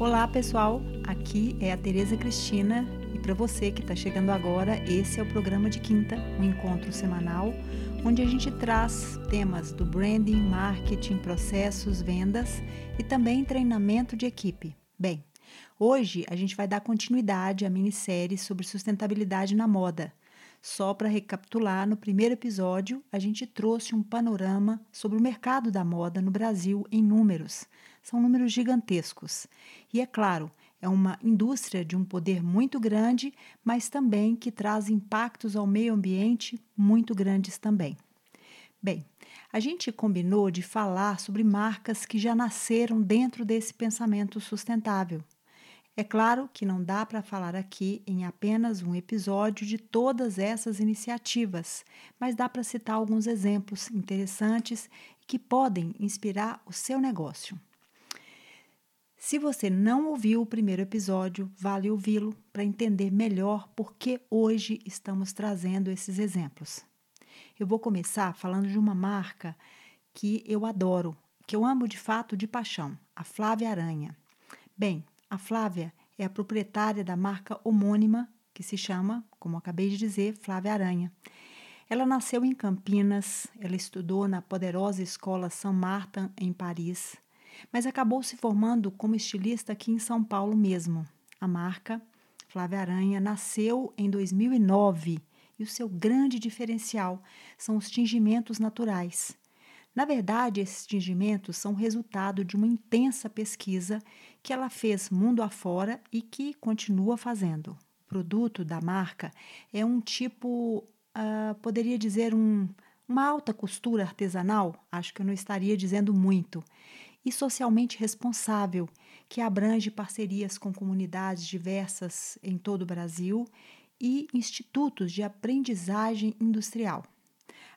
Olá, pessoal. Aqui é a Tereza Cristina e para você que está chegando agora, esse é o programa de quinta, um encontro semanal onde a gente traz temas do branding, marketing, processos, vendas e também treinamento de equipe. Bem, hoje a gente vai dar continuidade à minissérie sobre sustentabilidade na moda. Só para recapitular, no primeiro episódio, a gente trouxe um panorama sobre o mercado da moda no Brasil em números. São números gigantescos. E é claro, é uma indústria de um poder muito grande, mas também que traz impactos ao meio ambiente muito grandes também. Bem, a gente combinou de falar sobre marcas que já nasceram dentro desse pensamento sustentável. É claro que não dá para falar aqui em apenas um episódio de todas essas iniciativas, mas dá para citar alguns exemplos interessantes que podem inspirar o seu negócio. Se você não ouviu o primeiro episódio, vale ouvi-lo para entender melhor por que hoje estamos trazendo esses exemplos. Eu vou começar falando de uma marca que eu adoro, que eu amo de fato de paixão, a Flávia Aranha. Bem, a Flávia é a proprietária da marca homônima, que se chama, como acabei de dizer, Flávia Aranha. Ela nasceu em Campinas, ela estudou na poderosa escola Saint Martin, em Paris, mas acabou se formando como estilista aqui em São Paulo mesmo. A marca Flávia Aranha nasceu em 2009 e o seu grande diferencial são os tingimentos naturais. Na verdade, esses tingimentos são resultado de uma intensa pesquisa que ela fez mundo afora e que continua fazendo. O produto da marca é um tipo, uh, poderia dizer, um, uma alta costura artesanal, acho que eu não estaria dizendo muito, e socialmente responsável, que abrange parcerias com comunidades diversas em todo o Brasil e institutos de aprendizagem industrial.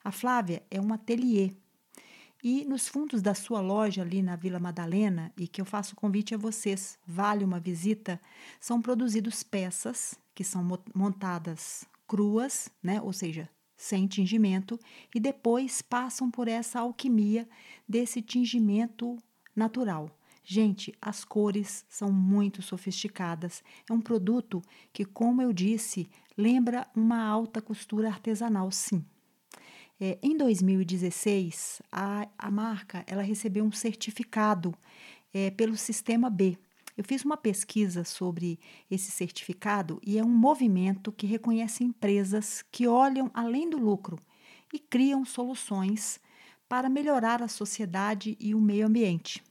A Flávia é um ateliê e nos fundos da sua loja ali na Vila Madalena, e que eu faço convite a vocês, vale uma visita, são produzidos peças que são montadas cruas, né, ou seja, sem tingimento, e depois passam por essa alquimia desse tingimento natural. Gente, as cores são muito sofisticadas. É um produto que, como eu disse, lembra uma alta costura artesanal, sim. É, em 2016, a, a marca ela recebeu um certificado é, pelo Sistema B. Eu fiz uma pesquisa sobre esse certificado e é um movimento que reconhece empresas que olham além do lucro e criam soluções para melhorar a sociedade e o meio ambiente.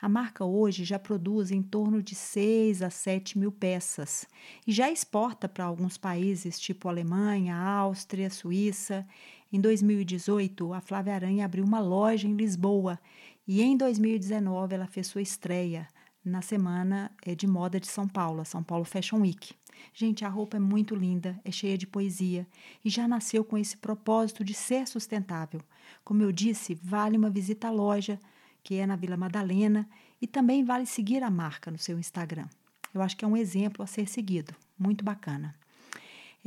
A marca hoje já produz em torno de 6 a 7 mil peças e já exporta para alguns países, tipo Alemanha, Áustria, Suíça. Em 2018, a Flávia Aranha abriu uma loja em Lisboa e em 2019 ela fez sua estreia na semana eh, de moda de São Paulo, a São Paulo Fashion Week. Gente, a roupa é muito linda, é cheia de poesia e já nasceu com esse propósito de ser sustentável. Como eu disse, vale uma visita à loja que é na Vila Madalena, e também vale seguir a marca no seu Instagram. Eu acho que é um exemplo a ser seguido, muito bacana.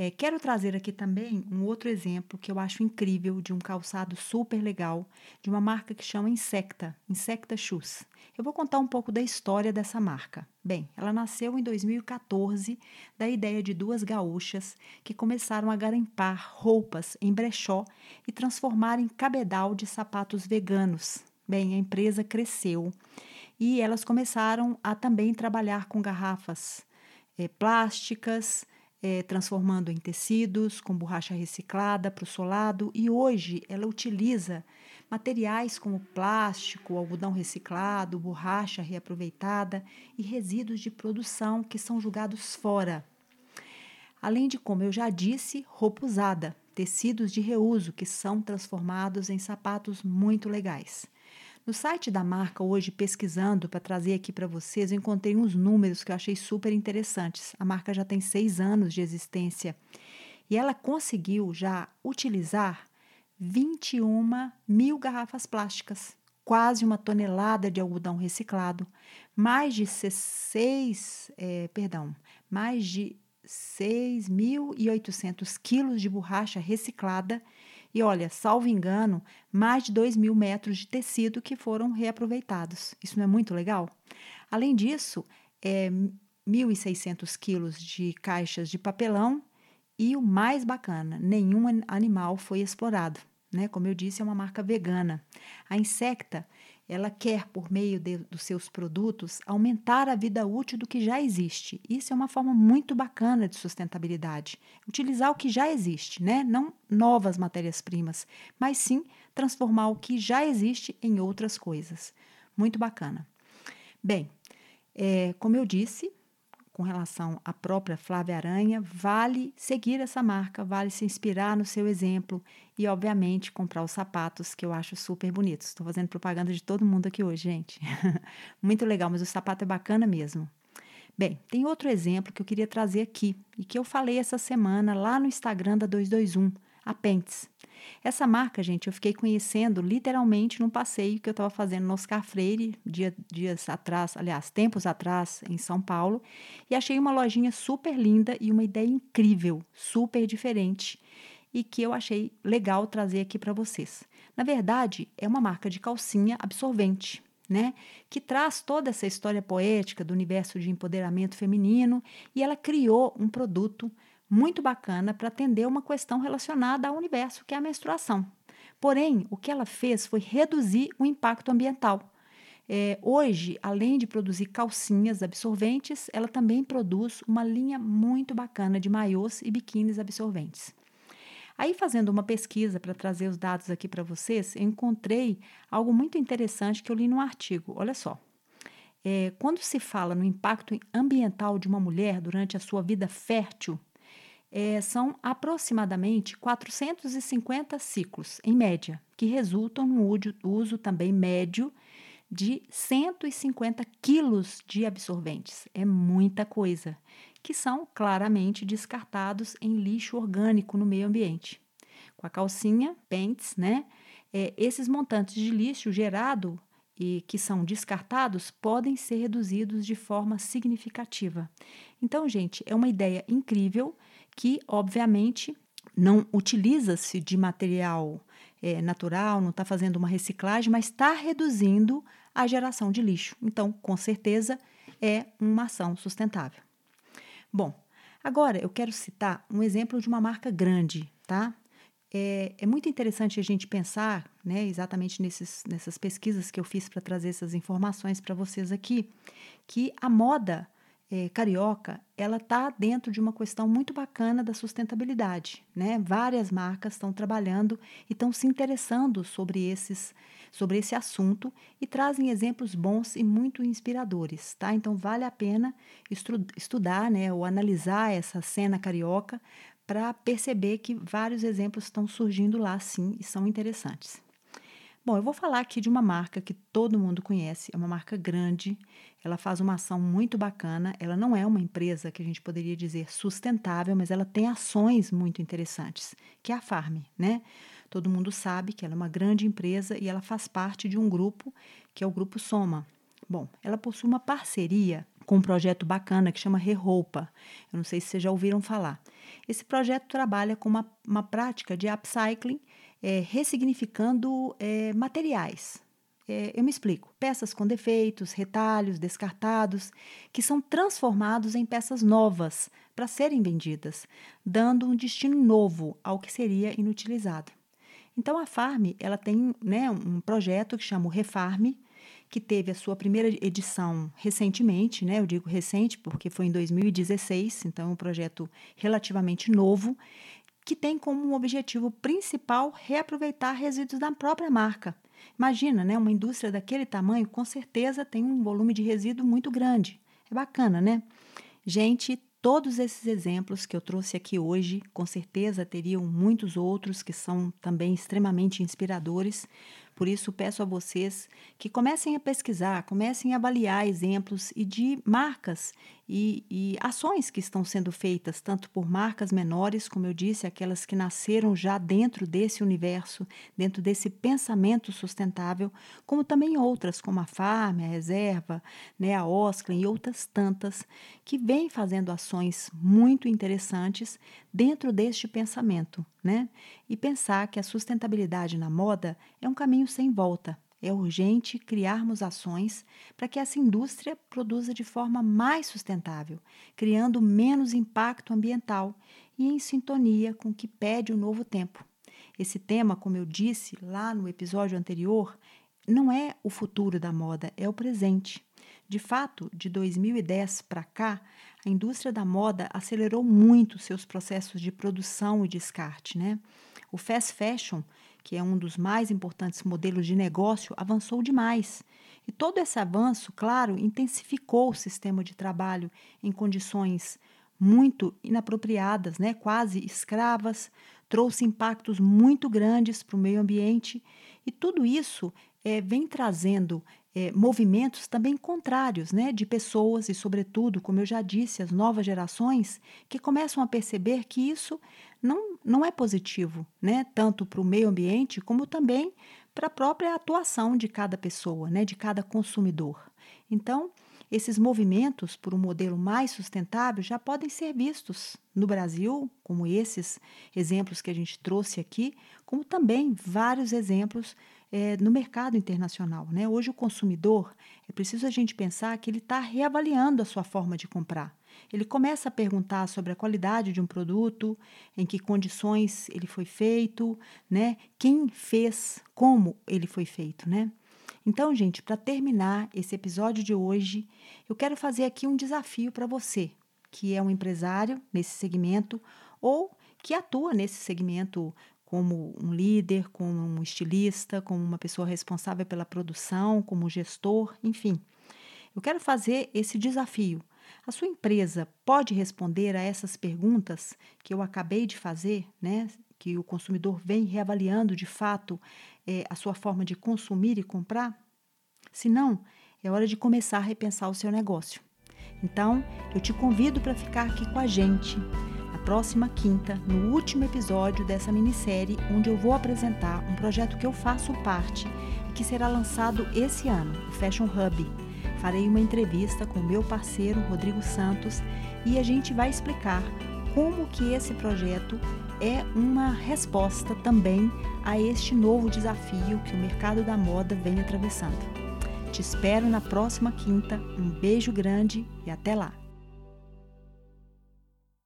É, quero trazer aqui também um outro exemplo que eu acho incrível de um calçado super legal, de uma marca que chama Insecta, Insecta Shoes. Eu vou contar um pouco da história dessa marca. Bem, ela nasceu em 2014 da ideia de duas gaúchas que começaram a garimpar roupas em brechó e transformar em cabedal de sapatos veganos, Bem, a empresa cresceu e elas começaram a também trabalhar com garrafas é, plásticas, é, transformando em tecidos, com borracha reciclada para o solado, e hoje ela utiliza materiais como plástico, algodão reciclado, borracha reaproveitada e resíduos de produção que são jogados fora. Além de, como eu já disse, roupa usada, tecidos de reuso que são transformados em sapatos muito legais. No site da marca, hoje, pesquisando para trazer aqui para vocês, eu encontrei uns números que eu achei super interessantes. A marca já tem seis anos de existência e ela conseguiu já utilizar 21 mil garrafas plásticas, quase uma tonelada de algodão reciclado, mais de 6, é, perdão, mais de 6.800 quilos de borracha reciclada e olha, salvo engano, mais de 2 mil metros de tecido que foram reaproveitados. Isso não é muito legal? Além disso, é, 1.600 quilos de caixas de papelão e o mais bacana, nenhum animal foi explorado. Né? Como eu disse, é uma marca vegana. A Insecta ela quer, por meio de, dos seus produtos, aumentar a vida útil do que já existe. Isso é uma forma muito bacana de sustentabilidade. Utilizar o que já existe, né? não novas matérias-primas, mas sim transformar o que já existe em outras coisas. Muito bacana. Bem, é, como eu disse, com relação à própria Flávia Aranha, vale seguir essa marca, vale se inspirar no seu exemplo e, obviamente, comprar os sapatos que eu acho super bonitos. Estou fazendo propaganda de todo mundo aqui hoje, gente. Muito legal, mas o sapato é bacana mesmo. Bem, tem outro exemplo que eu queria trazer aqui e que eu falei essa semana lá no Instagram da 221 a Pentes. Essa marca, gente, eu fiquei conhecendo literalmente num passeio que eu estava fazendo no Oscar Freire, dia, dias atrás, aliás, tempos atrás, em São Paulo, e achei uma lojinha super linda e uma ideia incrível, super diferente, e que eu achei legal trazer aqui para vocês. Na verdade, é uma marca de calcinha absorvente. Né, que traz toda essa história poética do universo de empoderamento feminino e ela criou um produto muito bacana para atender uma questão relacionada ao universo, que é a menstruação. Porém, o que ela fez foi reduzir o impacto ambiental. É, hoje, além de produzir calcinhas absorventes, ela também produz uma linha muito bacana de maiôs e biquínis absorventes. Aí, fazendo uma pesquisa para trazer os dados aqui para vocês, eu encontrei algo muito interessante que eu li num artigo. Olha só. É, quando se fala no impacto ambiental de uma mulher durante a sua vida fértil, é, são aproximadamente 450 ciclos, em média, que resultam no uso também médio de 150 quilos de absorventes. É muita coisa, que são claramente descartados em lixo orgânico no meio ambiente. Com a calcinha, pentes, né? É, esses montantes de lixo gerado e que são descartados podem ser reduzidos de forma significativa. Então, gente, é uma ideia incrível que, obviamente, não utiliza-se de material é, natural, não está fazendo uma reciclagem, mas está reduzindo a geração de lixo. Então, com certeza, é uma ação sustentável. Bom, agora eu quero citar um exemplo de uma marca grande, tá? É, é muito interessante a gente pensar, né, exatamente nesses, nessas pesquisas que eu fiz para trazer essas informações para vocês aqui, que a moda é, carioca, ela está dentro de uma questão muito bacana da sustentabilidade. Né? Várias marcas estão trabalhando e estão se interessando sobre, esses, sobre esse assunto e trazem exemplos bons e muito inspiradores. Tá? Então, vale a pena estu estudar né, ou analisar essa cena carioca para perceber que vários exemplos estão surgindo lá, sim, e são interessantes. Bom, eu vou falar aqui de uma marca que todo mundo conhece, é uma marca grande, ela faz uma ação muito bacana. Ela não é uma empresa que a gente poderia dizer sustentável, mas ela tem ações muito interessantes, que é a Farm, né? Todo mundo sabe que ela é uma grande empresa e ela faz parte de um grupo que é o Grupo Soma. Bom, ela possui uma parceria com um projeto bacana que chama Reroupa. Eu não sei se vocês já ouviram falar. Esse projeto trabalha com uma, uma prática de upcycling é, ressignificando é, materiais. É, eu me explico. Peças com defeitos, retalhos, descartados, que são transformados em peças novas para serem vendidas, dando um destino novo ao que seria inutilizado. Então a Farm ela tem né, um projeto que chama o Refarm, que teve a sua primeira edição recentemente, né? Eu digo recente porque foi em 2016, então é um projeto relativamente novo que tem como objetivo principal reaproveitar resíduos da própria marca. Imagina, né? Uma indústria daquele tamanho, com certeza tem um volume de resíduo muito grande. É bacana, né? Gente, todos esses exemplos que eu trouxe aqui hoje, com certeza teriam muitos outros que são também extremamente inspiradores, por isso, peço a vocês que comecem a pesquisar, comecem a avaliar exemplos e de marcas e, e, ações que estão sendo feitas, tanto por marcas menores, como eu disse, aquelas que nasceram já dentro desse universo, dentro desse pensamento sustentável, como também outras, como a Farm, a Reserva, né, a Osclen e outras tantas, que vêm fazendo ações muito interessantes dentro deste pensamento, né? E pensar que a sustentabilidade na moda é um caminho sem volta. É urgente criarmos ações para que essa indústria produza de forma mais sustentável, criando menos impacto ambiental e em sintonia com o que pede o novo tempo. Esse tema, como eu disse lá no episódio anterior, não é o futuro da moda, é o presente. De fato, de 2010 para cá, a indústria da moda acelerou muito seus processos de produção e descarte. Né? O fast fashion, que é um dos mais importantes modelos de negócio, avançou demais. E todo esse avanço, claro, intensificou o sistema de trabalho em condições muito inapropriadas, né? quase escravas, trouxe impactos muito grandes para o meio ambiente e tudo isso é, vem trazendo é, movimentos também contrários, né, de pessoas e, sobretudo, como eu já disse, as novas gerações que começam a perceber que isso não, não é positivo, né, tanto para o meio ambiente como também para a própria atuação de cada pessoa, né, de cada consumidor. Então, esses movimentos por um modelo mais sustentável já podem ser vistos no Brasil, como esses exemplos que a gente trouxe aqui, como também vários exemplos é, no mercado internacional. Né? Hoje, o consumidor, é preciso a gente pensar que ele está reavaliando a sua forma de comprar. Ele começa a perguntar sobre a qualidade de um produto, em que condições ele foi feito, né? quem fez, como ele foi feito. Né? Então, gente, para terminar esse episódio de hoje, eu quero fazer aqui um desafio para você, que é um empresário nesse segmento ou que atua nesse segmento como um líder, como um estilista, como uma pessoa responsável pela produção, como gestor, enfim. Eu quero fazer esse desafio. A sua empresa pode responder a essas perguntas que eu acabei de fazer, né? Que o consumidor vem reavaliando de fato é, a sua forma de consumir e comprar? Se não, é hora de começar a repensar o seu negócio. Então, eu te convido para ficar aqui com a gente próxima quinta, no último episódio dessa minissérie, onde eu vou apresentar um projeto que eu faço parte e que será lançado esse ano, o Fashion Hub. Farei uma entrevista com meu parceiro Rodrigo Santos e a gente vai explicar como que esse projeto é uma resposta também a este novo desafio que o mercado da moda vem atravessando. Te espero na próxima quinta. Um beijo grande e até lá!